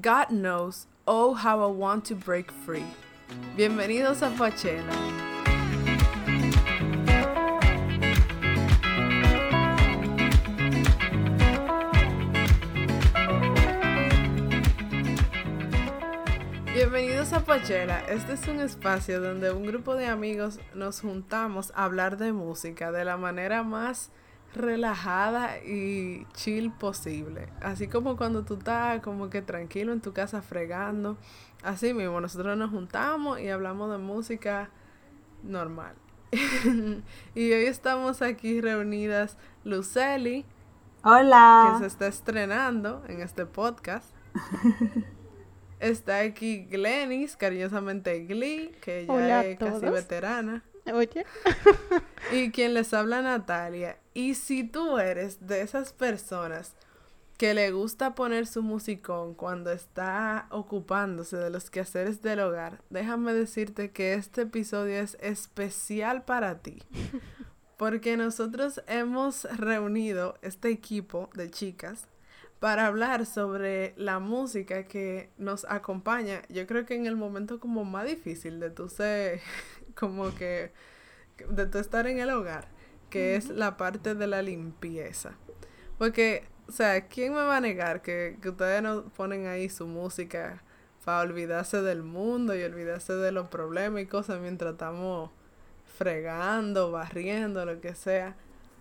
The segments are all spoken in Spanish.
God knows, oh how I want to break free. Bienvenidos a Pachela. Bienvenidos a Pachela. Este es un espacio donde un grupo de amigos nos juntamos a hablar de música de la manera más relajada y chill posible. Así como cuando tú estás como que tranquilo en tu casa fregando. Así mismo, nosotros nos juntamos y hablamos de música normal. y hoy estamos aquí reunidas Luceli. Hola. Que se está estrenando en este podcast. está aquí Glenis, cariñosamente Glee, que ya es casi veterana. Oye. y quien les habla Natalia. Y si tú eres de esas personas que le gusta poner su musicón cuando está ocupándose de los quehaceres del hogar, déjame decirte que este episodio es especial para ti. Porque nosotros hemos reunido este equipo de chicas para hablar sobre la música que nos acompaña. Yo creo que en el momento como más difícil de tú ser como que de tu estar en el hogar, que es la parte de la limpieza. Porque, o sea, ¿quién me va a negar que, que ustedes no ponen ahí su música para olvidarse del mundo y olvidarse de los problemas y cosas mientras estamos fregando, barriendo, lo que sea?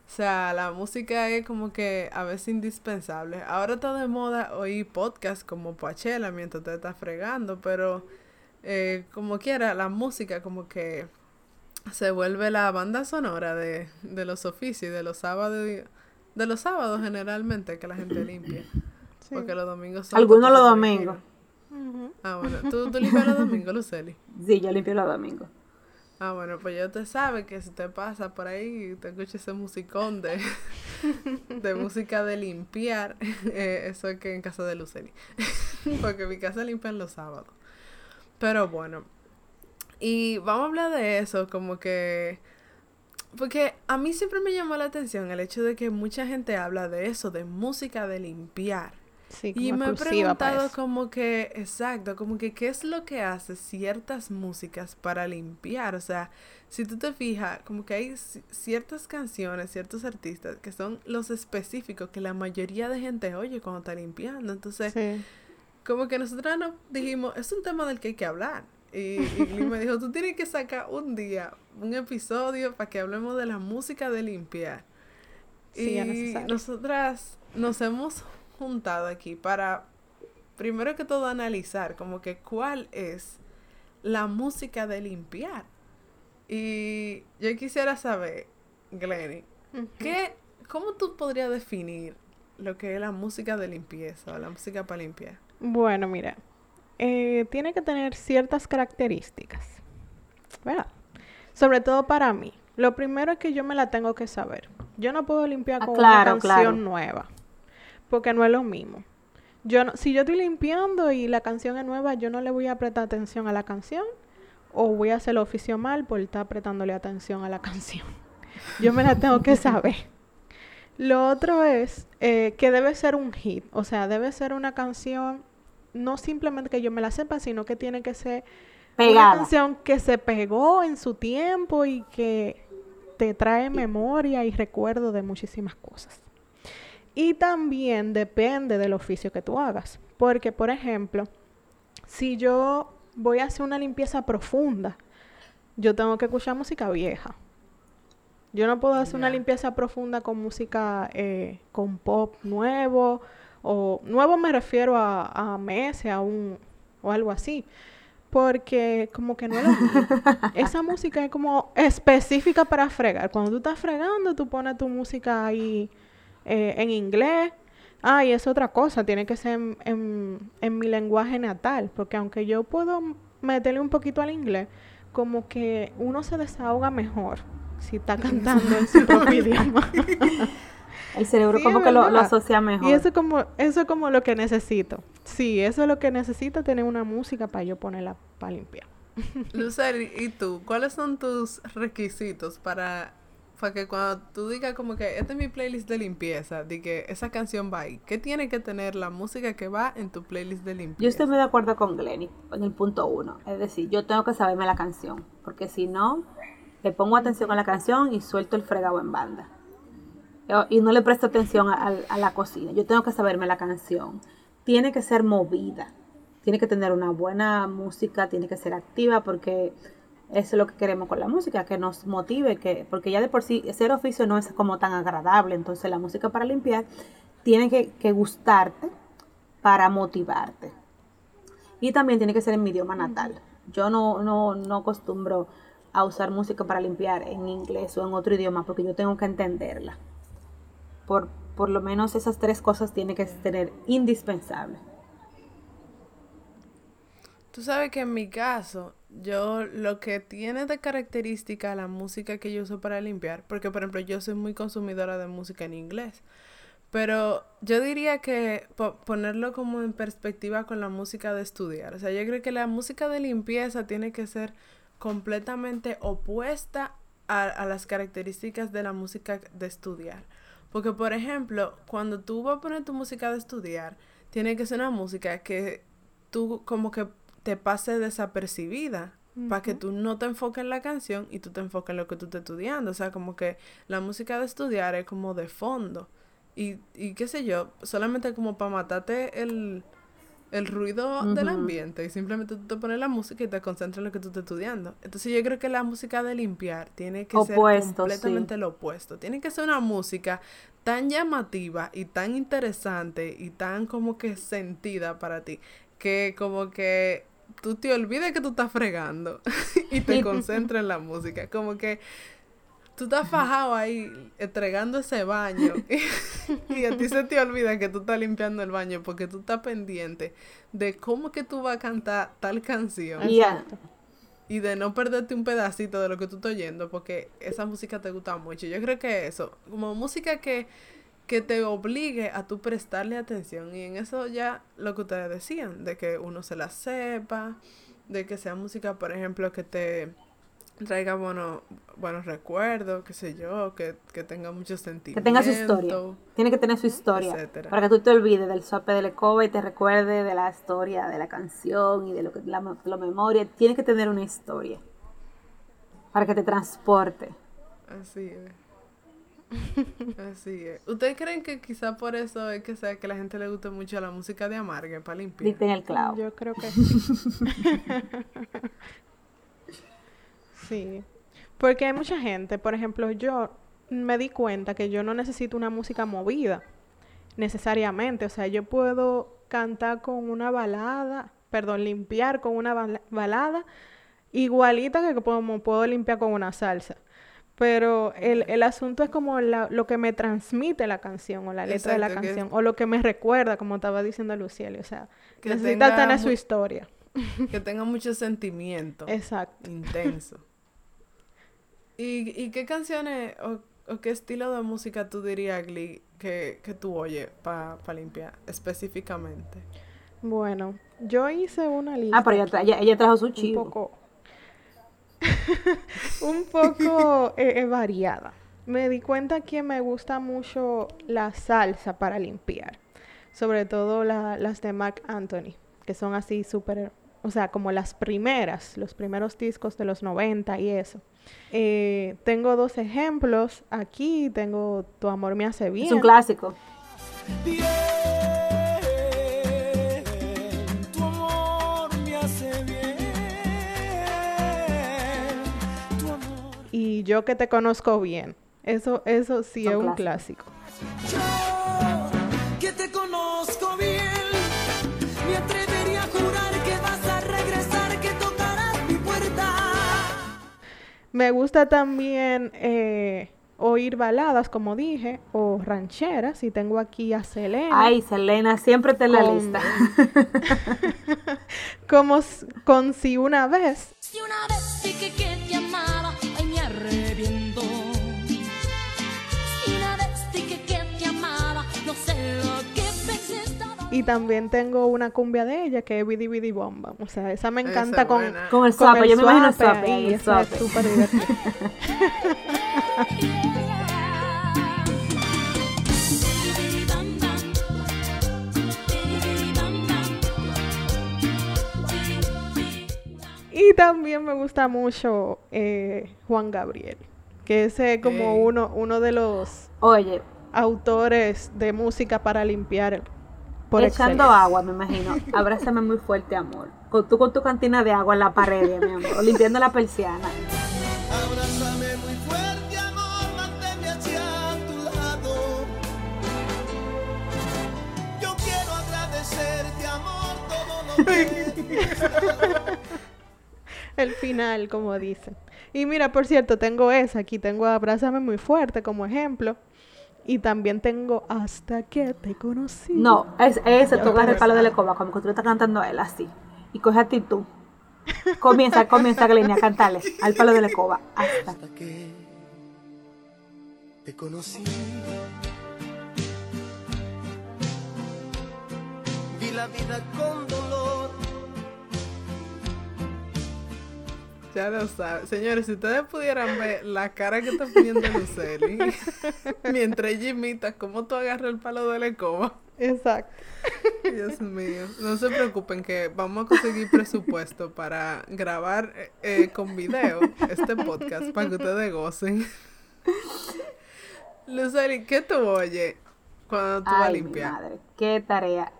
O sea, la música es como que a veces indispensable. Ahora está de moda oír podcasts como Pachela mientras te estás fregando, pero eh, como quiera, la música como que se vuelve la banda sonora de, de los oficios, de los sábados, de los sábados generalmente que la gente limpia. Porque los domingos son... Algunos los domingos. Ah, bueno. ¿Tú, ¿Tú, limpias los domingos, Luceli? Sí, yo limpio los domingos. Ah, bueno, pues ya te sabe que si te pasa por ahí y te escuchas ese musicón de, de música de limpiar, eh, eso es que en casa de Luceli. Porque mi casa limpian los sábados. Pero bueno, y vamos a hablar de eso, como que... Porque a mí siempre me llamó la atención el hecho de que mucha gente habla de eso, de música de limpiar. Sí, y me he preguntado como que, exacto, como que qué es lo que hace ciertas músicas para limpiar. O sea, si tú te fijas, como que hay ciertas canciones, ciertos artistas que son los específicos que la mayoría de gente oye cuando está limpiando. Entonces, como que nosotros nos dijimos, es un tema del que hay que hablar. Y, me dijo, tú tienes que sacar un día, un episodio para que hablemos de la música de limpiar. y nosotras nos hemos juntado aquí para, primero que todo, analizar como que cuál es la música de limpiar. Y yo quisiera saber, Glenny, ¿qué, ¿cómo tú podrías definir lo que es la música de limpieza o la música para limpiar? Bueno, mira, eh, tiene que tener ciertas características, ¿verdad? Sobre todo para mí. Lo primero es que yo me la tengo que saber. Yo no puedo limpiar ah, con una canción nueva, porque no es lo mismo. Yo no, si yo estoy limpiando y la canción es nueva, yo no le voy a prestar atención a la canción o voy a hacer el oficio mal por estar prestándole atención a la canción. Yo me la tengo que saber. Lo otro es eh, que debe ser un hit, o sea, debe ser una canción no simplemente que yo me la sepa, sino que tiene que ser una canción que se pegó en su tiempo y que te trae memoria y recuerdo de muchísimas cosas. Y también depende del oficio que tú hagas. Porque, por ejemplo, si yo voy a hacer una limpieza profunda, yo tengo que escuchar música vieja. Yo no puedo hacer una limpieza profunda con música, eh, con pop nuevo o nuevo me refiero a, a meses, a un, o algo así. Porque como que no es Esa música es como específica para fregar. Cuando tú estás fregando, tú pones tu música ahí eh, en inglés. Ah, y es otra cosa, tiene que ser en, en, en, mi lenguaje natal, porque aunque yo puedo meterle un poquito al inglés, como que uno se desahoga mejor si está cantando en su propio idioma. El cerebro como que lo, asocia mejor. Y eso como, eso es como lo que necesito. Sí, eso es lo que necesito, tener una música para yo ponerla para limpiar. Luceri, ¿y tú? ¿Cuáles son tus requisitos para para que cuando tú digas como que esta es mi playlist de limpieza, de que esa canción va ahí, ¿qué tiene que tener la música que va en tu playlist de limpieza? Yo estoy muy de acuerdo con Glenny en el punto uno. Es decir, yo tengo que saberme la canción, porque si no, le pongo atención a la canción y suelto el fregado en banda. Y no le presto atención a la cocina. Yo tengo que saberme la canción. Tiene que ser movida. Tiene que tener una buena música, tiene que ser activa porque eso es lo que queremos con la música, que nos motive, que porque ya de por sí ser oficio no es como tan agradable, entonces la música para limpiar tiene que, gustarte para motivarte. Y también tiene que ser en mi idioma natal. Yo no, no, no acostumbro a usar música para limpiar en inglés o en otro idioma porque yo tengo que entenderla. Por, por lo menos esas tres cosas tiene que tener indispensable. Tú sabes que en mi caso, yo lo que tiene de característica la música que yo uso para limpiar, porque por ejemplo yo soy muy consumidora de música en inglés, pero yo diría que ponerlo como en perspectiva con la música de estudiar, o sea, yo creo que la música de limpieza tiene que ser completamente opuesta a, a las características de la música de estudiar. Porque, por ejemplo, cuando tú vas a poner tu música de estudiar, tiene que ser una música que tú como que te pase desapercibida. Para que tú no te enfoques en la canción y tú te enfoques en lo que tú estás estudiando. O sea, como que la música de estudiar es como de fondo. Y, y qué sé yo, solamente como para matarte el, el ruido del ambiente. Y simplemente tú te pones la música y te concentras en lo que tú estás estudiando. Entonces yo creo que la música de limpiar tiene que ser completamente lo opuesto. Tiene que ser una música tan llamativa y tan interesante y tan como que sentida para ti. Que como que tú te olvides que tú estás fregando y te concentras en la música. Como que tú estás fajado ahí entregando ese baño y, a ti se te olvida que tú estás limpiando el baño porque tú estás pendiente de cómo que tú vas a cantar tal canción. Y de no perderte un pedacito de lo que tú estás oyendo porque esa música te gusta mucho. Yo creo que eso, como música que que te obligue a tú prestarle atención. Y en eso ya lo que ustedes decían, de que uno se la sepa, de que sea música, por ejemplo, que te traiga bueno, buenos recuerdos, qué sé yo, que, tenga muchos sentimientos. Que tenga su historia. Tiene que tener su historia. Para que tú te olvides del sope de la y te recuerde de la historia de la canción y de lo que la, la memoria. Tiene que tener una historia. Para que te transporte. Así es. Así es. ¿Ustedes creen que quizá por eso es que sea que la gente le guste mucho la música de Amargue para limpiar? Diste en el clavo. Yo creo que sí. Porque hay mucha gente, por ejemplo, yo me di cuenta que yo no necesito una música movida necesariamente. O sea, yo puedo cantar con una balada, perdón, limpiar con una balada igualita que como puedo limpiar con una salsa. Pero el, el asunto es como la, lo que me transmite la canción o la letra de la canción o lo que me recuerda, como estaba diciendo Lucieli. O sea, que necesita tener su historia. Que tenga mucho sentimiento. Exacto. Intenso. ¿Y, y qué canciones o, o, qué estilo de música tú dirías, Glee, que, que tú oyes para pa limpiar específicamente? Bueno, yo hice una lista. Ah, pero ella, ella, trajo su chivo. Un poco un poco eh, eh, variada. Me di cuenta que me gusta mucho la salsa para limpiar, sobre todo las de Mark Anthony, que son así súper, o sea, como las primeras, los primeros discos de los 90 y eso. Eh, tengo dos ejemplos aquí, tengo Tu amor me hace bien. Es un clásico. y yo que te conozco bien. Eso, eso sí es un clásico. Yo que te conozco bien, me atrevería a jurar que vas a regresar, que tocarás mi puerta. Me gusta también eh, oír baladas, como dije, o rancheras, y tengo aquí a Selena. Ay, Selena, siempre te la lista. como con Si una vez. Si una vez sí que, Y también tengo una cumbia de ella que es Bidi Bidi Bomba. O sea, esa me encanta con, con el sapo. Yo me imagino el sapo. Y el esa es súper divertida. Y también me gusta mucho eh, Juan Gabriel, que ese es como uno, uno de los autores de música para limpiar por echando excelencia. agua, me imagino. Abrázame muy fuerte, amor. Con, tú con tu cantina de agua en la pared, mi amor. Limpiando la persiana. Abrázame muy fuerte, amor, manténme hacia tu lado. Yo quiero agradecerte, amor, todo lo que El final, como dicen. Y mira, por cierto, tengo esa. Aquí tengo Abrázame muy fuerte como ejemplo. Y también tengo Hasta que te conocí. No, es ese, agarras el palo de la escoba, como que tú le estás cantando a él así. Y coge actitud. Comienza, comienza, Glenny, a cantarle al palo de la escoba. Hasta. hasta que te conocí. Vi la vida con dolor. Ya lo saben. Señores, si ustedes pudieran ver la cara que está poniendo Luceli mientras ella imita cómo tú agarras el palo de la escoba. Exacto. Dios mío. No se preocupen que vamos a conseguir presupuesto para grabar eh, con video este podcast para que ustedes gocen. Luceli, ¿qué tú oyes cuando tú vas a limpiar? madre, qué tarea.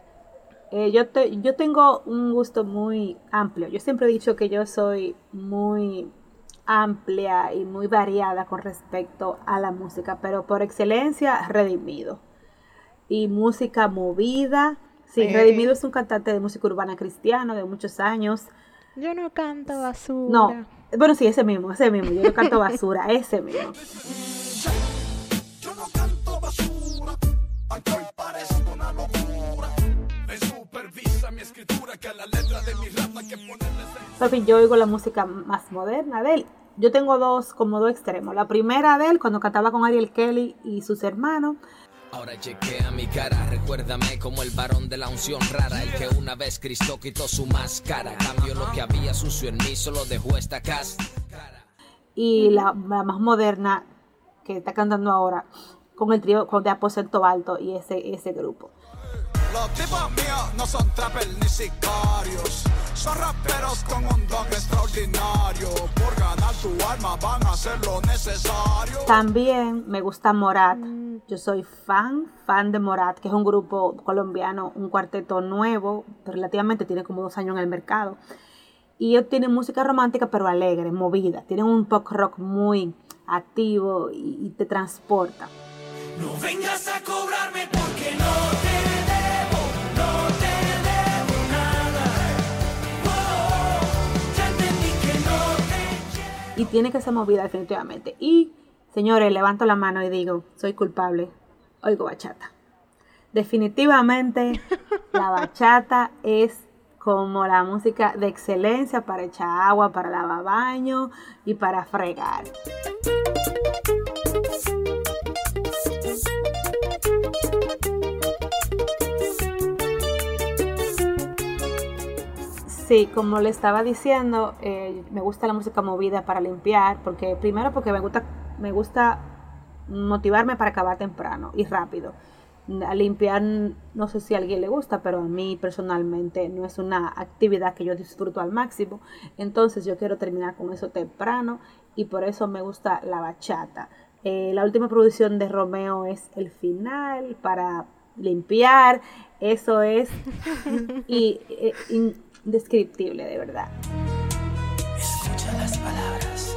Eh, yo, te, yo tengo un gusto muy amplio. Yo siempre he dicho que yo soy muy amplia y muy variada con respecto a la música, pero por excelencia, Redimido. Y música movida. Sí, Eh. Redimido es un cantante de música urbana cristiano de muchos años. Yo no canto basura. No, bueno, sí, ese mismo, ese mismo. Yo no canto basura, ese mismo. Que a la letra de mi rap hay que ponerle Por fin, yo oigo la música más moderna de él. Yo tengo dos, como dos extremos. La primera de él, cuando cantaba con Ariel Kelly y sus hermanos. Ahora chequea mi cara, recuérdame como el varón de la unción rara, el que una vez Cristo quitó su máscara, cambió lo que había sucio en mí, solo dejó esta casa. Y la, la más moderna, que está cantando ahora, con el trío con de Aposento Alto y ese, ese grupo. Los tipos míos no son trappers ni sicarios. Son raperos con un don extraordinario. Por ganar tu alma van a hacer lo necesario. También me gusta Morat. Yo soy fan, fan de Morat, que es un grupo colombiano, un cuarteto nuevo, relativamente tiene como dos años en el mercado. Y ellos tienen música romántica, pero alegre, movida. Tienen un pop rock muy activo y, y te transporta. No vengas a cobrarme porque tiene que ser movida definitivamente. Y, señores, levanto la mano y digo, soy culpable. Oigo bachata. Definitivamente, la bachata es como la música de excelencia para echar agua, para lavar baño y para fregar. Sí, como le estaba diciendo, eh, me gusta la música movida para limpiar, porque primero porque me gusta, me gusta motivarme para acabar temprano y rápido. A limpiar, no sé si a alguien le gusta, pero a mí personalmente no es una actividad que yo disfruto al máximo. Entonces yo quiero terminar con eso temprano y por eso me gusta la bachata. Eh, la última producción de Romeo es el final para limpiar. Eso es y, eh, indescriptible, de verdad. Escucha las palabras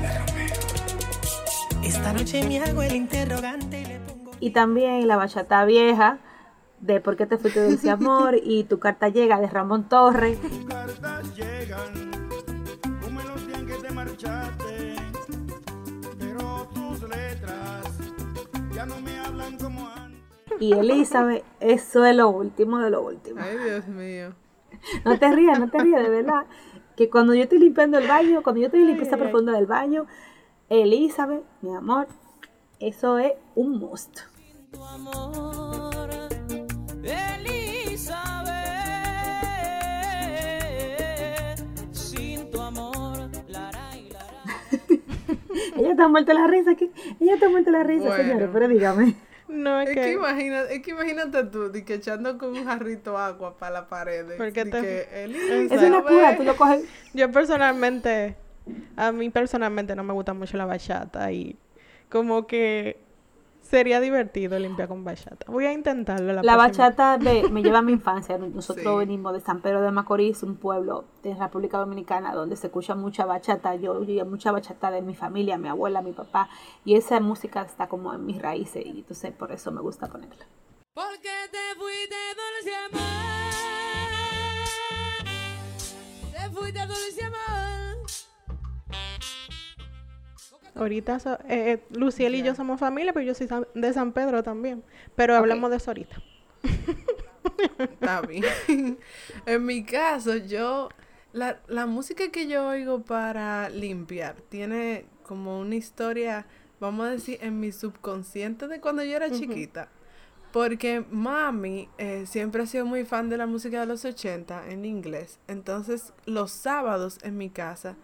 de Romeo. Esta noche me hago el interrogante y le pongo. Y también la bachata vieja de ¿Por qué te fuiste de ese amor? y Tu carta llega de Ramón Torres. cartas llegan, tú me los días que te marchaste, pero tus letras ya no me hablan como antes. Y Elizabeth, eso es lo último de lo último. Ay, Dios mío. No te rías, no te rías, de verdad. Que cuando yo estoy limpiando el baño, cuando yo estoy limpieza profunda del baño, Elizabeth, mi amor, eso es un must. tu amor, Elizabeth. Sin tu amor, la ra y la ra. Ella está muerta la risa aquí. Ella está muerta la risa, Bueno. señores, pero dígame. No, es Es que, que... imagina, es que imagínate tú, de que echando con un jarrito agua para la pared. Porque te- que, Elisa, Es una cura, tú lo coges. Yo personalmente, a mí personalmente no me gusta mucho la bachata y como que sería divertido limpiar con bachata. Voy a intentarlo la, La próxima. bachata de, me lleva a mi infancia. Nosotros Sí. venimos de San Pedro de Macorís, un pueblo de República Dominicana donde se escucha mucha bachata. Yo oía mucha bachata de mi familia, mi abuela, mi papá. Y esa música está como en mis raíces y entonces por eso me gusta ponerla. Porque te dulce Ahorita, so- eh, eh, Luciel y yo somos familia, pero yo soy san- de San Pedro también. Pero hablamos de eso ahorita. Está bien. en mi caso, yo. La, la música que yo oigo para limpiar tiene como una historia, vamos a decir, en mi subconsciente de cuando yo era chiquita. Porque mami eh, siempre ha sido muy fan de la música de los 80 en inglés. Entonces, los sábados en mi casa,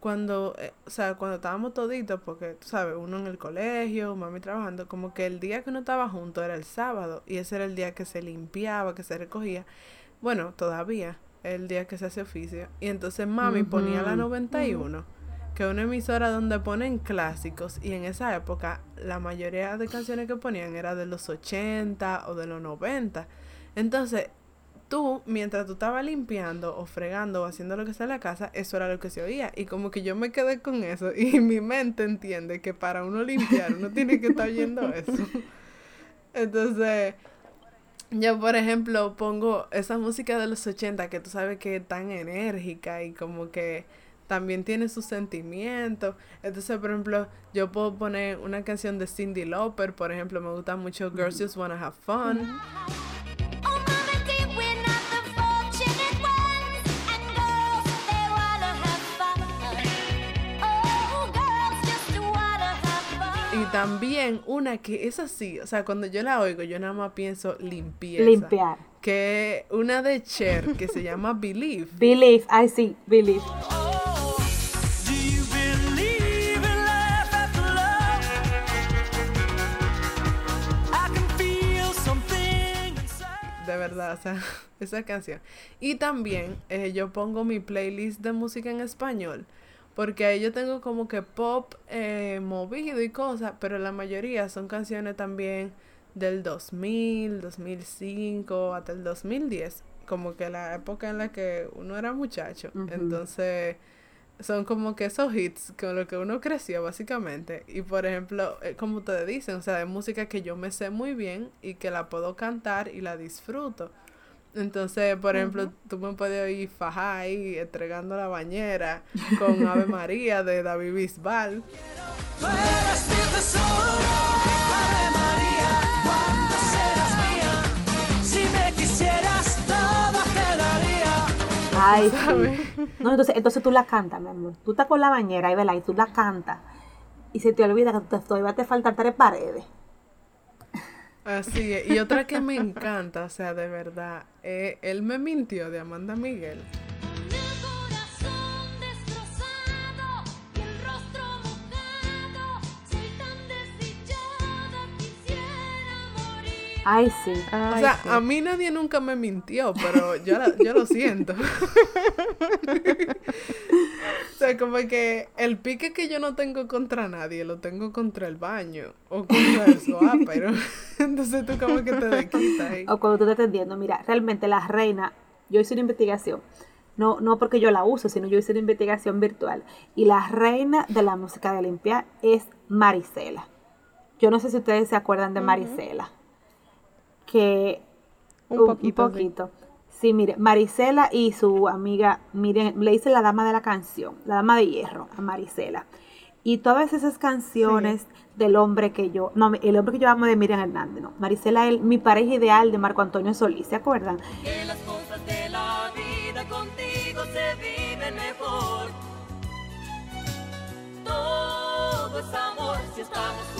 cuando, eh, o sea, cuando estábamos toditos, porque tú sabes, uno en el colegio, mami trabajando, como que el día que uno estaba junto era el sábado y ese era el día que se limpiaba, que se recogía. Bueno, todavía, el día que se hace oficio. Y entonces mami ponía la 91, que es una emisora donde ponen clásicos y en esa época la mayoría de canciones que ponían era de los 80 o de los 90. Entonces, tú, mientras tú estabas limpiando o fregando o haciendo lo que sea en la casa, eso era lo que se oía. Y como que yo me quedé con eso y mi mente entiende que para uno limpiar uno tiene que estar oyendo eso. Entonces, yo por ejemplo pongo esa música de los 80 que tú sabes que es tan enérgica y como que también tiene sus sentimientos. Entonces, por ejemplo, yo puedo poner una canción de Cindy Lauper, por ejemplo, me gusta mucho Girls Just Wanna Have Fun. También una que es así, o sea, cuando yo la oigo, yo nada más pienso limpieza. Limpiar. Que una de Cher que se llama Believe. Believe, I see, believe. De verdad, o sea, esa canción. Y también eh, yo pongo mi playlist de música en español. Porque ahí yo tengo como que pop eh, movido y cosas, pero la mayoría son canciones también del 2000, 2005, hasta el 2010. Como que la época en la que uno era muchacho. Entonces, son como que esos hits con los que uno creció básicamente. Y por ejemplo, eh, como ustedes dicen, o sea, de música que yo me sé muy bien y que la puedo cantar y la disfruto. Entonces, por ejemplo, tú me puedes oír fajar ahí entregando la bañera con Ave María de David Bisbal. Ay, sí. No, entonces, entonces tú la cantas, mi amor. Tú estás con la bañera y, ¿verdad? y tú la cantas. Y se te olvida que te- todavía te faltan tres paredes. Así es. Y otra que me encanta, o sea, de verdad, eh, Él me mintió de Amanda Miguel. Ay, sí. O sea, sí. a mí nadie nunca me mintió, pero yo, la- yo lo siento. o sea, como que el pique que yo no tengo contra nadie, lo tengo contra el baño o contra el sofá, pero entonces tú como que te desquitas ahí. O cuando tú estás atendiendo, mira, realmente la reina, yo hice una investigación, no, no porque yo la uso, sino yo hice una investigación virtual. Y la reina de la música de limpiar es Marisela. Yo no sé si ustedes se acuerdan de Marisela. Que Un poquito, sí. poquito. Sí, mire, Marisela y su amiga, miren, le dice la dama de la canción, la dama de hierro a Marisela. Y todas esas canciones del hombre que yo, no, el hombre que yo amo de Miriam Hernández, no. Marisela es mi pareja ideal de Marco Antonio Solís, ¿se acuerdan? Que las cosas de la vida contigo se viven mejor. Todo es amor si estamos juntos.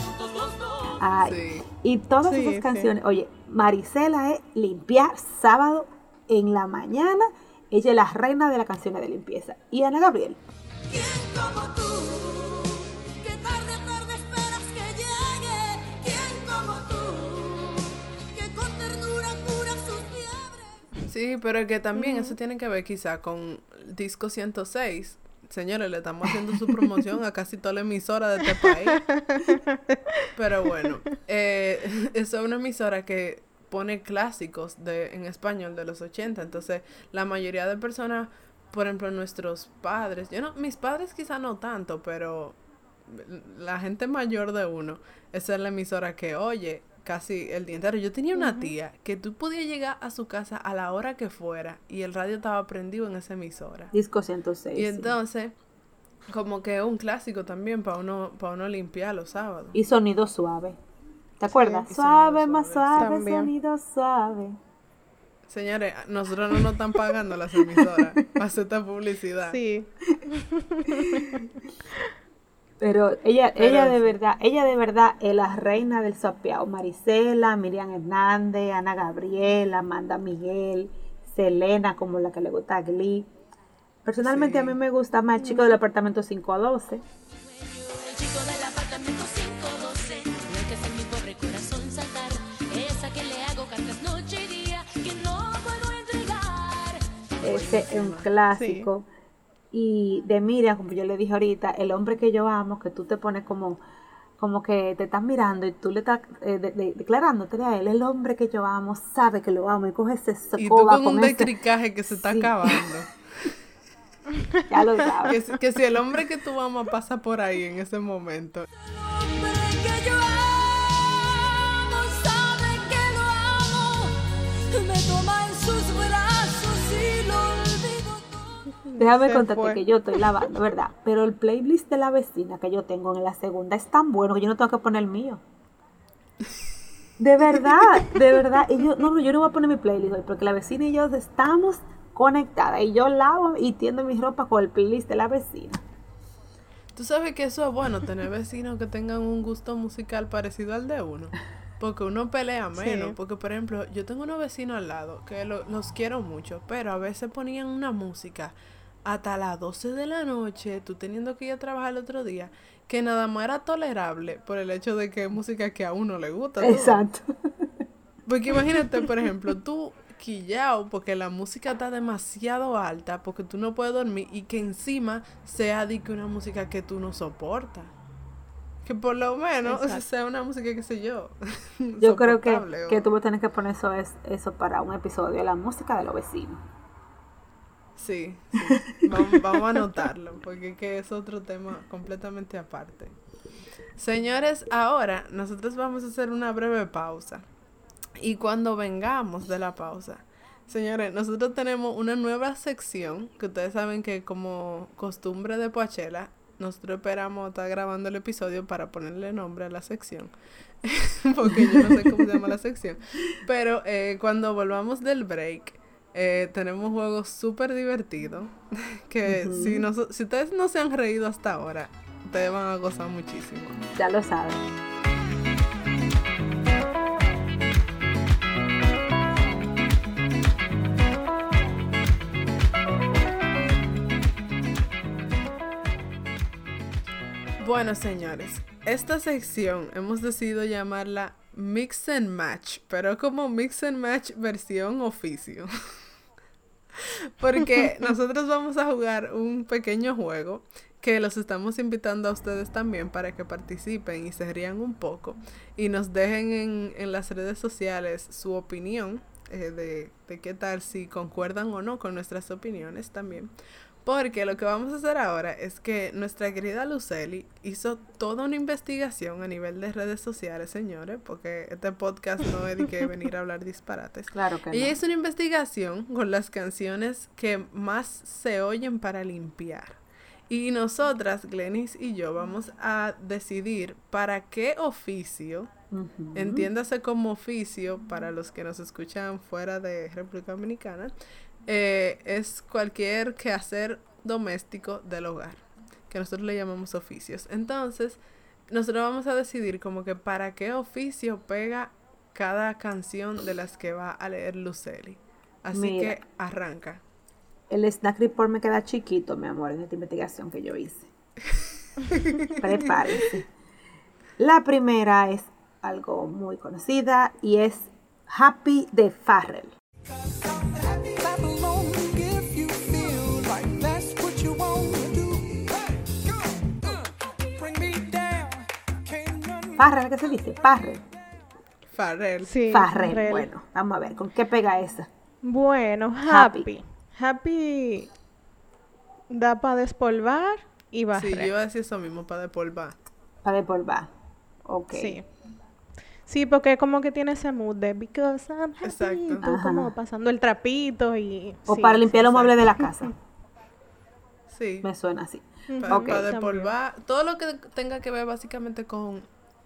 Ay. Y todas sí, esas canciones. Oye, Marisela es limpiar sábado en la mañana. Ella es la reina de las canciones de limpieza. Y Ana Gabriel. Sí, pero que también eso tiene que ver quizá con disco 106 Señores, le estamos haciendo su promoción a casi toda la emisora de este país. Pero bueno, eh, es una emisora que pone clásicos de, en español de los 80. Entonces, la mayoría de personas, por ejemplo, nuestros padres, yo no, mis padres quizá no tanto, pero la gente mayor de uno, esa es la emisora que oye casi el día entero. Yo tenía una tía que tú podías llegar a su casa a la hora que fuera y el radio estaba prendido en esa emisora. Disco 106. Y sí. entonces, como que es un clásico también para uno, para uno limpiar los sábados. Y sonido suave. ¿Te acuerdas? suave, más suave, suave, También. sonido suave. Señores, nosotros no nos están pagando las emisoras para hacer esta publicidad. Sí. Pero ella, Pero ella de sí. verdad, ella de verdad es la reina del sopeado. Marisela, Miriam Hernández, Ana Gabriela, Amanda Miguel, Selena, como la que le gusta a Glee. Personalmente a Sí. mí me gusta más el chico del apartamento 512. El chico del apartamento 512 Lo que hace mi pobre corazón saltar Esa que le hago cartas noche y día Que no puedo entregar Ese es un clásico. Y de Miriam, como yo le dije ahorita, el hombre que yo amo, que tú te pones como, como que te estás mirando y tú le estás eh, de- de- declarándote a él, el hombre que yo amo, sabe que lo amo y coge ese Y tú socoba con un ese- decricaje que se está Sí. acabando. ya lo que, sabes. si- que si el hombre que tú amas pasa por ahí en ese momento. hombre que Déjame contarte fue. que yo estoy lavando, ¿verdad? Pero el playlist de la vecina que yo tengo en la segunda es tan bueno que yo no tengo que poner el mío. De verdad, de verdad. Y yo, no, no, yo no voy a poner mi playlist hoy porque la vecina y yo estamos conectadas. Y yo lavo y tiendo mi ropa con el playlist de la vecina. Tú sabes que eso es bueno, tener vecinos que tengan un gusto musical parecido al de uno. Porque uno pelea menos. Sí. Porque, por ejemplo, yo tengo unos vecinos al lado que lo- los quiero mucho, pero a veces ponían una música hasta las 12 de la noche, tú teniendo que ir a trabajar el otro día, que nada más era tolerable por el hecho de que es música que a uno le gusta. ¿tú? Exacto. Porque imagínate, por ejemplo, tú quillao porque la música está demasiado alta, porque tú no puedes dormir y que encima sea de que una música que tú no soportas. Que por lo menos sea una música, qué sé yo. Yo creo que, o- que tú tener que poner eso, es, eso para un episodio, la música de los vecinos. Sí, sí. Vamos, vamos a anotarlo, porque que es otro tema completamente aparte. Señores, ahora nosotros vamos a hacer una breve pausa. Y cuando vengamos de la pausa, señores, nosotros tenemos una nueva sección que ustedes saben que como costumbre de Poachela, nosotros esperamos estar grabando el episodio para ponerle nombre a la sección. porque yo no sé cómo se llama la sección. Pero eh, cuando volvamos del break, eh, tenemos un juego súper divertido. Que si, no, si ustedes no se han reído hasta ahora, ustedes van a gozar muchísimo. Ya lo saben. Bueno, señores, esta sección hemos decidido llamarla Mix and Match, pero como Mix and Match versión oficio. Porque nosotros vamos a jugar un pequeño juego que los estamos invitando a ustedes también para que participen y se rían un poco y nos dejen en, en las redes sociales su opinión eh, de, de qué tal si concuerdan o no con nuestras opiniones también. Porque lo que vamos a hacer ahora es que nuestra querida Luceli hizo toda una investigación a nivel de redes sociales, señores, porque este podcast no es de que venir a hablar disparates. Claro que Ella no. hizo una investigación con las canciones que más se oyen para limpiar. Y nosotras, Glenis y yo, vamos a decidir para qué oficio, entiéndase como oficio para los que nos escuchan fuera de República Dominicana, eh, es cualquier quehacer doméstico del hogar, que nosotros le llamamos oficios. Entonces, nosotros vamos a decidir como que para qué oficio pega cada canción de las que va a leer Luceli. Así Mira. que arranca. El snack report me queda chiquito, mi amor, en esta investigación que yo hice. Prepárense. La primera es algo muy conocida y es Happy de Farrell. Farrell, ¿qué se dice? Farrell. Farrell. Sí, Farrell. Farrell. Bueno, vamos a ver, ¿con qué pega esa? Bueno, Happy. happy. Happy da para despolvar y Sí, barrer. yo iba a decir eso mismo para despolvar. Para despolvar. Ok. Sí. Sí, porque como que tiene ese mood de because I'm happy. Exacto. Tú como pasando el trapito y... O sí, para limpiar los sí, muebles de la casa. Sí, Me suena así. para, despolvar. Todo lo que tenga que ver básicamente con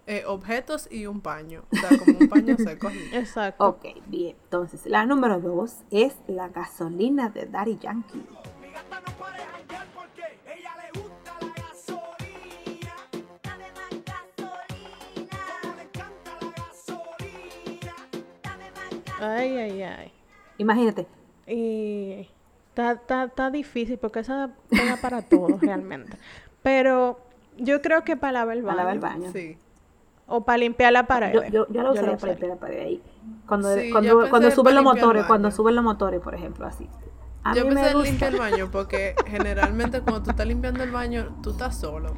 eh, objetos y un paño. O sea, como un paño seco. Exacto. Ok, bien. Entonces, la número dos es la gasolina de Daddy Yankee. Mi gata no para de janguear porque ella le gusta la gasolina. Dame más gasolina, Como le encanta la gasolina. dame más gasolina. Ay, ay, ay. Imagínate, Y está, está, está difícil porque esa pega para todo realmente. Pero yo creo que para lavar el para baño. lavar el baño. Sí. O para limpiar la pared. Yo, yo, yo la para limpiar la pared ahí. Cuando, Sí, cuando, cuando en suben los motores, cuando suben los motores, por ejemplo, así. A Yo mí pensé me en gusta. limpiar el baño porque generalmente cuando tú estás limpiando el baño, tú estás solo.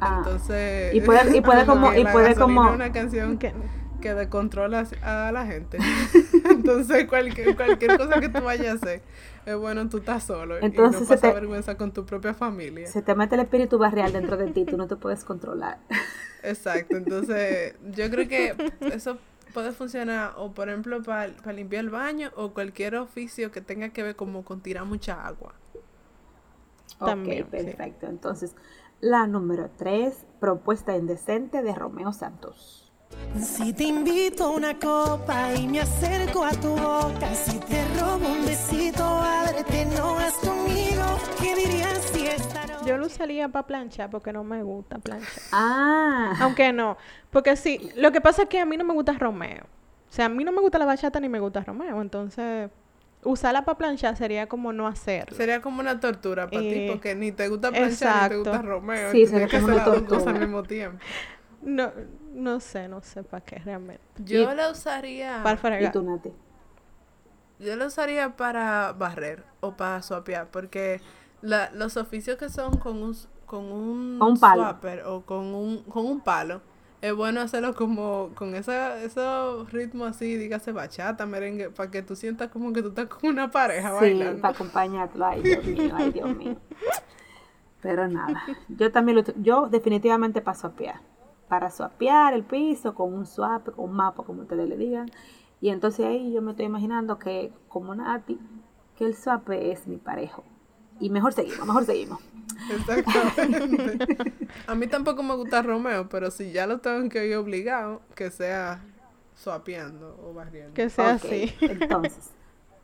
Ah, Entonces. y puede- y puede como- y la puede como- es una canción Que- que descontrola a la gente. Entonces, cualquier, cualquier cosa que tú vayas a hacer, es bueno, tú estás solo. Entonces y se pasa te- vergüenza con tu propia familia. Se te mete el espíritu barrial dentro de ti, tú no te puedes controlar. Exacto. Entonces, yo creo que eso puede funcionar, o por ejemplo, para limpiar el baño, o cualquier oficio que tenga que ver como con tirar mucha agua. También, ok, sí. perfecto. Entonces, la número tres, propuesta indecente de Romeo Santos. Si te invito a una copa y me acerco a tu boca, si te robo un besito, ábrete, no vas conmigo. ¿Qué dirías si esta? Yo lo usaría para planchar porque no me gusta planchar. Ah, Aunque no, porque sí, lo que pasa es que a mí no me gusta Romeo. O sea, a mí no me gusta la bachata ni me gusta Romeo. Entonces, usarla para planchar sería como no hacerlo. Sería como una tortura para ti, Eh, porque ni te gusta planchar ni te gusta Romeo. Sí, sería como una tortura. al mismo tiempo. No, no sé, no sé para qué realmente. Yo la usaría. Para y fregar. tú, Nati. Yo la usaría para barrer o para suapear, porque la- los oficios que son con un, con un, un palo. swapper o con un, con un palo, es bueno hacerlo como con esa, esos ritmos así, dígase bachata, merengue, para que tú sientas como que tú estás con una pareja Sí, bailando. para acompañarlo. Ay, Dios mío, ay, Dios mío. Pero nada, yo también lo, yo definitivamente para suapear. Para suapear el piso con un swap, con un mapa, como ustedes le digan. Y entonces ahí yo me estoy imaginando que, como Nati, que el swap es mi parejo. Y mejor seguimos, mejor seguimos. Exactamente. A mí tampoco me gusta Romeo, pero si ya lo tengo que ir obligado, que sea suapeando o barriendo. Que sea así. Entonces,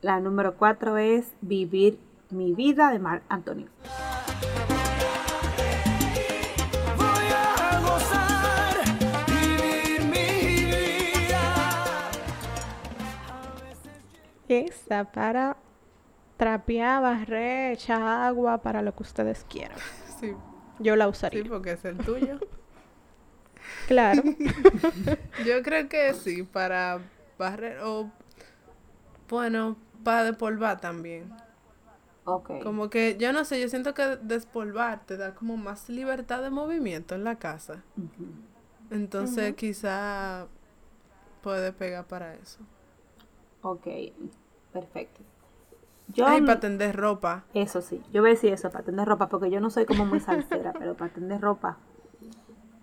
la número cuatro es Vivir mi vida de Marc Anthony. Esa para trapear, barrer, echar agua, para lo que ustedes quieran. Sí, Yo la sí, usaría. porque es el tuyo. Claro. Yo creo que sí, para barrer o, bueno, para despolvar también. Ok. Como que, yo no sé, yo siento que despolvar te da como más libertad de movimiento en la casa. Entonces quizá puede pegar para eso. Ok, perfecto. Yo, Ay, para tender ropa. eso sí, yo voy a decir eso, para tender ropa, porque yo no soy como muy salsera, pero para tender ropa,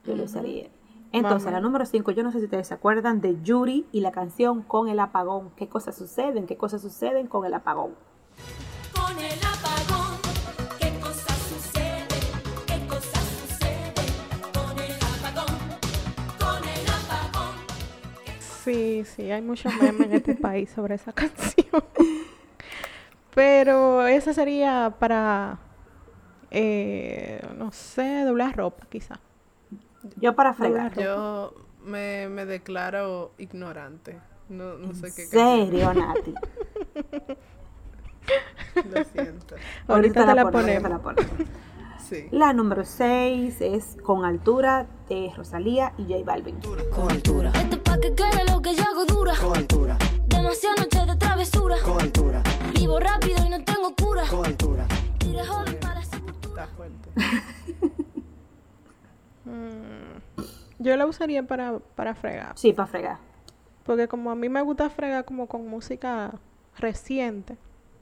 yo lo usaría. Entonces, Mamá. la número 5, yo no sé si ustedes se acuerdan de Yuri y la canción Con el apagón. ¿Qué cosas suceden? ¿Qué cosas suceden con el apagón? Con el apagón, Sí, sí, hay muchos memes en este país sobre esa canción. Pero esa sería para, eh, no sé, doblar ropa, quizá. Yo para fregar. Yo me, me declaro ignorante. No, no sé ¿En qué canción. serio, Nati? Lo siento. Ahorita te la ponemos, ponemos. te la ponemos. Sí. La número 6 es Con altura de Rosalía y J Balvin. Con altura, pa' que quede lo que yo hago dura. con altura, Demasiadas noches de travesura. con altura, Vivo rápido y no tengo cura. con altura. Joven para la sepultura. Mm, Yo la usaría para, para fregar. Sí, para fregar. Porque como a mí me gusta fregar como con música reciente,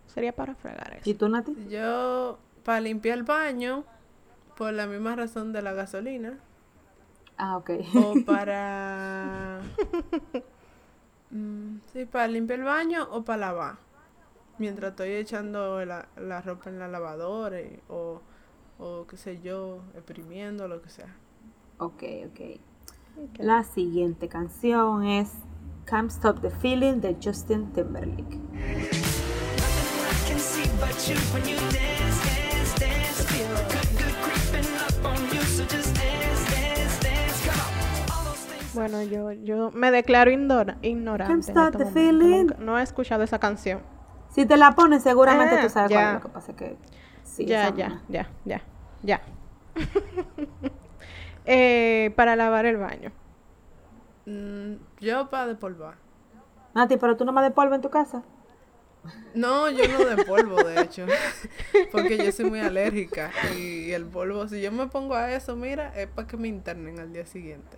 sería para fregar eso. ¿Y tú, Nati? Yo, para limpiar el baño, por la misma razón de la gasolina, Ah, ok. o para... Mm, sí, para limpiar el baño o para lavar. Mientras estoy echando la, la ropa en la lavadora y- o, o qué sé yo, exprimiendo, lo que sea. Ok, ok. La siguiente canción es Can't Stop the Feeling de Justin Timberlake. Bueno, yo, yo me declaro indora- ignorante. este the momento. feeling. Nunca- no he escuchado esa canción. Si te la pones, seguramente Ah, tú sabes cuál ya. es. Lo que pasa es que. Sí, ya, ya, ya, ya, ya. Eh, para lavar el baño. Mm, yo para despolvar. Nati, pero tú no me de polvo en tu casa. No, yo no de polvo, de hecho. Porque yo soy muy alérgica. Y el polvo, si yo me pongo a eso, mira, es para que me internen al día siguiente.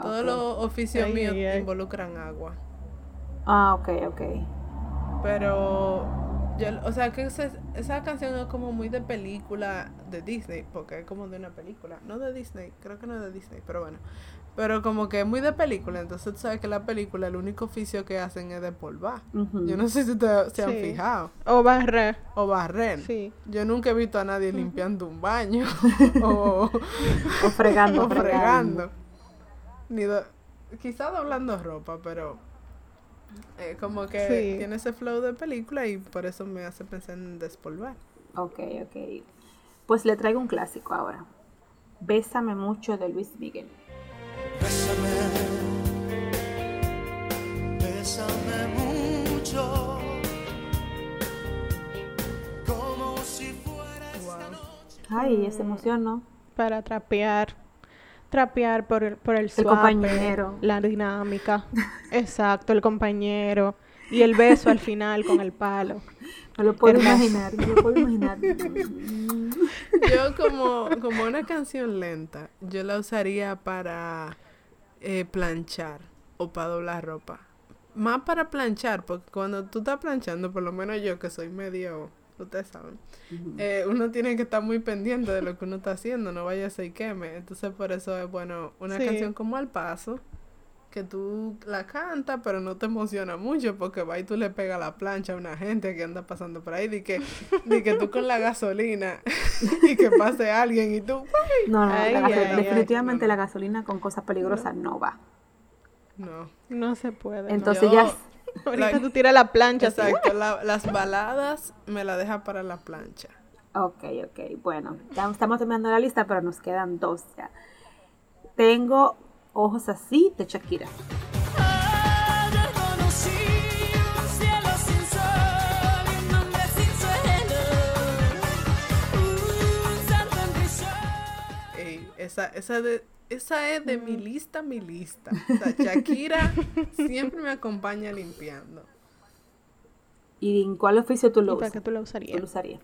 Todos los oficios Ay, míos ay, ay. involucran agua. Ah, ok, ok. Pero, yo, o sea, que esa, esa canción es como muy de película de Disney, porque es como de una película. No de Disney, creo que no es de Disney, pero bueno. Pero como que es muy de película, entonces tú sabes que la película, el único oficio que hacen es de polvar. Yo no sé si ustedes se han fijado. O barrer. O barrer. Sí. Yo nunca he visto a nadie limpiando un baño o, O fregando, o fregando. fregando. Ni do- quizá doblando ropa, pero eh, como que Sí. tiene ese flow de película y por eso me hace pensar en despolvar. Ok, ok. Pues le traigo un clásico ahora. Bésame mucho de Luis Miguel. Bésame mucho, como si fuera esta noche. Ay, esa emoción, ¿no? Para trapear. Trapear por el, por el, El suape, compañero. La dinámica. Exacto, el compañero. Y el beso al final con el palo. No lo puedo Hermoso. imaginar, no lo puedo imaginar. Yo como, como una canción lenta, yo la usaría para eh, planchar o para doblar ropa. Más para planchar, porque cuando tú estás planchando, por lo menos yo que soy medio, ustedes saben, eh, uno tiene que estar muy pendiente de lo que uno está haciendo, no vaya a ser y queme. Entonces por eso es bueno una Sí. canción como Al Paso, que tú la cantas, pero no te emociona mucho, porque va y tú le pegas la plancha a una gente que anda pasando por ahí, de que, de que tú con la gasolina y que pase alguien y tú, No, no, Ay, la ay, ay. definitivamente la gasolina con cosas peligrosas no va. no. No se puede. no. Entonces Yo- ya... Ahorita la- tú tiras la plancha. Exacto, la- las baladas me la deja para la plancha. Ok, ok, bueno, ya estamos terminando la lista, pero nos quedan dos ya. Tengo Ojos así de Shakira. Ayer conocí un cielo sin sol y un hombre sin suelo. Un santo en prisión. Ey, esa, esa, de, esa es de mi lista, mi lista. O sea, Shakira siempre me acompaña limpiando. ¿Y en cuál oficio tú ¿Y lo para qué tú la Tú usarías? lo usarías.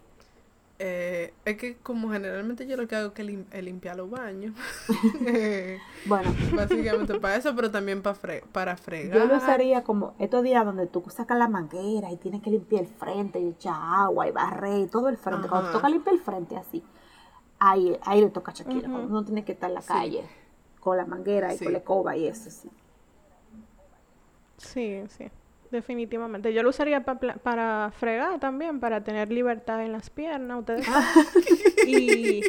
Eh, es que como generalmente yo lo que hago es que lim- es limpiar los baños. Eh, Bueno, Básicamente para eso, pero también para, fre para fregar. yo lo usaría como estos días donde tú sacas la manguera y tienes que limpiar el frente y echar agua y barrer y todo el frente. Cuando toca limpiar el frente así, ahí, ahí le toca a Shakira. Ujú. Cuando uno tiene que estar en la Sí. calle con la manguera y Sí. con la escoba y eso, sí. Sí, sí. Definitivamente. Yo lo usaría pa para fregar también, para tener libertad en las piernas. Ustedes Ah. y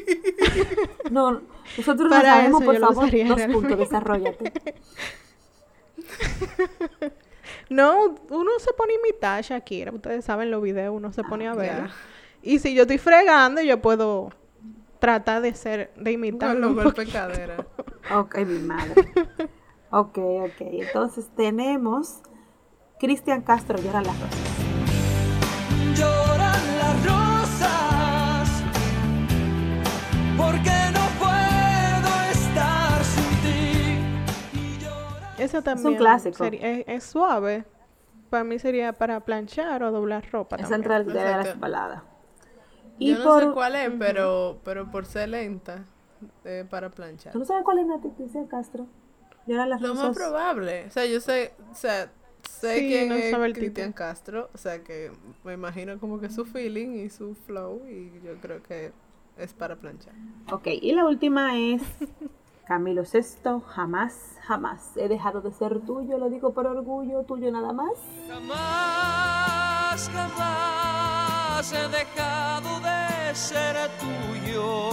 No, nosotros no sabemos, eso por favor, dos puntos, desarrollate. no, uno se pone a imitar a Shakira. Ustedes saben los videos, uno se pone a ver. Y si yo estoy fregando, yo puedo tratar de ser, de Con imitarlo. los un golpes poquito. cadera. Ok, mi madre. Ok, ok. Entonces tenemos Cristian Castro llora las rosas. Lloran las rosas porque no puedo estar sin ti. Y lloran Eso también clásico. seri- es, es suave. Para mí sería para planchar o doblar ropa. Esa también. entra de las baladas. Y Yo no por... sé cuál es, pero, pero por ser lenta, eh, para planchar. ¿Tú no sabes cuál es Nati Cristian Castro? Yo era las Lo más probable. O sea, yo sé, o sea, sé Sí, quién no es sabe el tipo. Cristian Castro. O sea, que me imagino como que su feeling y su flow. Y yo creo que es para planchar. Ok, y la última es Camilo Sesto, jamás, jamás he dejado de ser tuyo, lo digo por orgullo, tuyo nada más. Jamás, jamás he dejado de ser tuyo.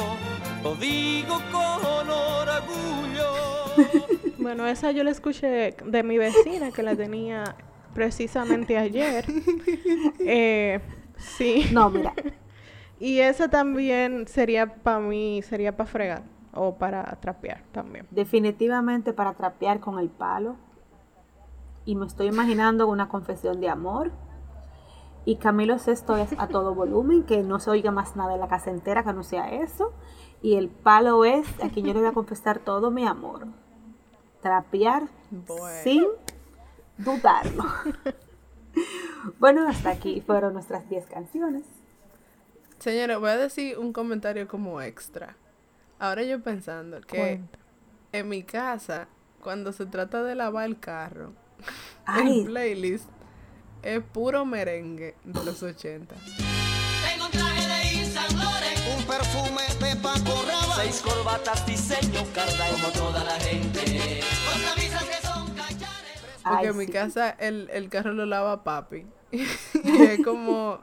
Lo digo con orgullo. Bueno, esa yo la escuché de mi vecina que la tenía precisamente ayer. Eh, sí. No, mira, Y esa también sería para mí, sería para fregar o para trapear también. definitivamente para trapear con el palo. Y me estoy imaginando una confesión de amor. Y Camilo Sesto es a todo volumen, que no se oiga más nada en la casa entera que no sea eso. Y el palo es a quien yo le voy a confesar todo mi amor. Trapear Bueno. sin dudarlo. bueno, hasta aquí fueron nuestras 10 canciones. Señora, voy a decir un comentario como extra. Ahora yo pensando que Cuenta. en mi casa, cuando se trata de lavar el carro, Ay. el playlist es puro merengue de los 80. Tengo un traje de Laurent, Un perfume de Paco Rabanne. seis corbatas diseño Kardashian como toda la gente. Dos camisas que son cachares. Porque Ay, en mi sí. casa el, el carro lo lava papi. y es como,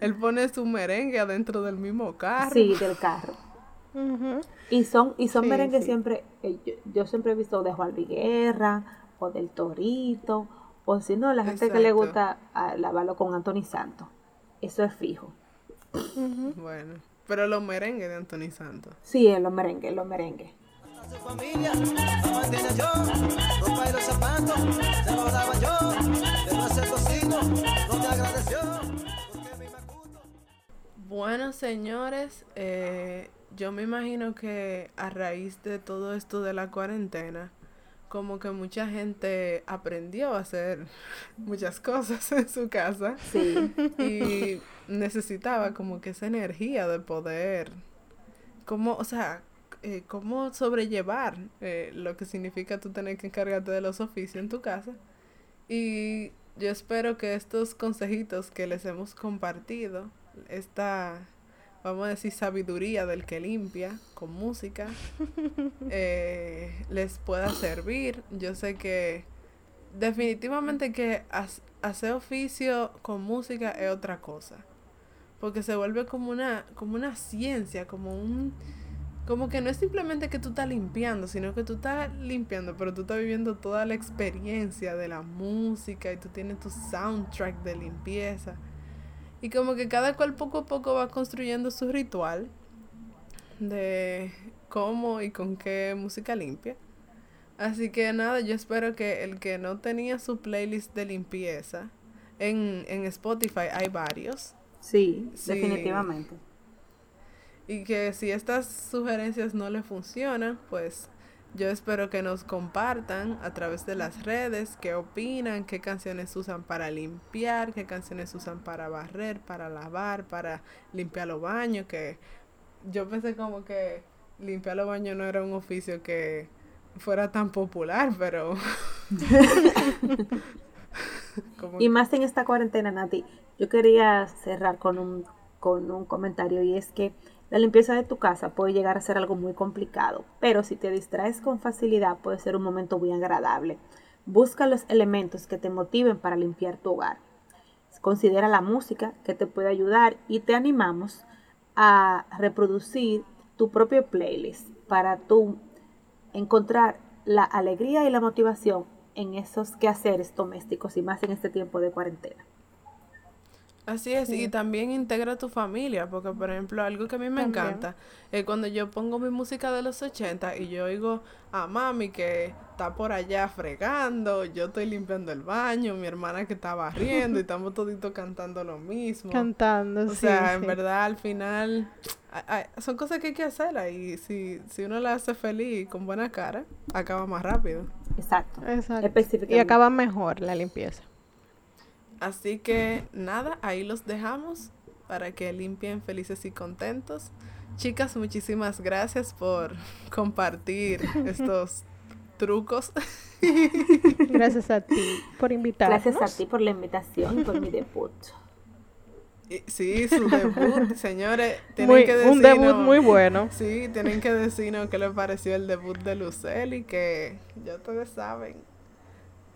él pone su merengue adentro del mismo carro. Sí, del carro. Ujú. Y son, y son Sí, merengues sí. siempre, eh, yo, yo siempre he visto de Juan Guerra o del Torito, o si no, la gente que le gusta ah, lavarlo con Anthony Santos. Eso es fijo. Bueno, pero los merengues de Anthony Santos. Sí, en los merengues, los merengues. Bueno, señores, eh, yo me imagino que a raíz de todo esto de la cuarentena, como que mucha gente aprendió a hacer muchas cosas en su casa Sí, y necesitaba como que esa energía de poder, como, o sea, eh, cómo sobrellevar eh, lo que significa tú tener que encargarte de los oficios en tu casa. Y yo espero que estos consejitos que les hemos compartido, esta, vamos a decir, sabiduría del que limpia con música, eh, les pueda servir. Yo sé que definitivamente que hacer oficio con música es otra cosa. Porque se vuelve como una, como una ciencia, como un... Como que no es simplemente que tú estás limpiando, sino que tú estás limpiando, pero tú estás viviendo toda la experiencia de la música y tú tienes tu soundtrack de limpieza. Y como que cada cual poco a poco va construyendo su ritual de cómo y con qué música limpia. Así que nada, yo espero que el que no tenía su playlist de limpieza, en, en Spotify hay varios, sí, Sí. definitivamente. y que si estas sugerencias no le funcionan, pues yo espero que nos compartan a través de las redes qué opinan, qué canciones usan para limpiar, qué canciones usan para barrer, para lavar, para limpiar los baños, que yo pensé como que limpiar los baños no era un oficio que fuera tan popular, pero... como Y más en esta cuarentena, Nati, yo quería cerrar con un, con un comentario y es que la limpieza de tu casa puede llegar a ser algo muy complicado, pero si te distraes con facilidad puede ser un momento muy agradable. Busca los elementos que te motiven para limpiar tu hogar. Considera la música que te puede ayudar y te animamos a reproducir tu propio playlist para tú encontrar la alegría y la motivación en esos quehaceres domésticos y más en este tiempo de cuarentena. Así es, y también integra tu familia, porque por ejemplo, algo que a mí me También. encanta es cuando yo pongo mi música de los 80 y yo oigo a mami que está por allá fregando, yo estoy limpiando el baño, mi hermana que está barriendo y estamos toditos cantando lo mismo. Cantando, O sí, sea, en verdad al final son cosas que hay que hacerlas y si, si uno la hace feliz y con buena cara, acaba más rápido. Exacto. Exacto. Y acaba mejor la limpieza. Así que nada, ahí los dejamos para que limpien felices y contentos. Chicas, muchísimas gracias por compartir estos trucos. Gracias a ti por invitarnos. Gracias a ti por la invitación y por mi debut. Sí, su debut, señores. Tienen Muy- que un decirnos- debut muy bueno. Sí, tienen que decirnos qué les pareció el debut de Luceli, que ya ustedes saben.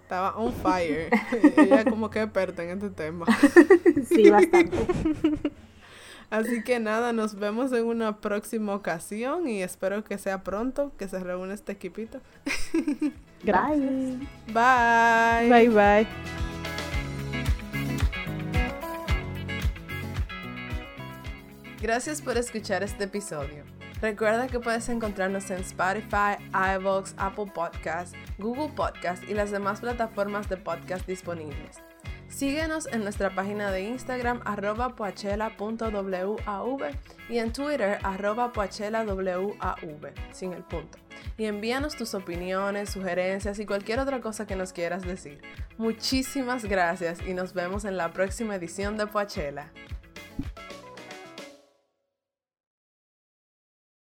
Estaba on fire. Ella como que experta en este tema. Sí, bastante. Así que nada, nos vemos en una próxima ocasión y espero que sea pronto, que se reúna este equipito. Gracias. Bye. Bye. Bye bye. Gracias por escuchar este episodio. Recuerda que puedes encontrarnos en Spotify, iVoox, Apple Podcasts, Google Podcasts y las demás plataformas de podcast disponibles. Síguenos en nuestra página de Instagram arroba poachela.wav y en Twitter arroba poachelawav sin el punto. Y envíanos tus opiniones, sugerencias y cualquier otra cosa que nos quieras decir. Muchísimas gracias y nos vemos en la próxima edición de Poachela.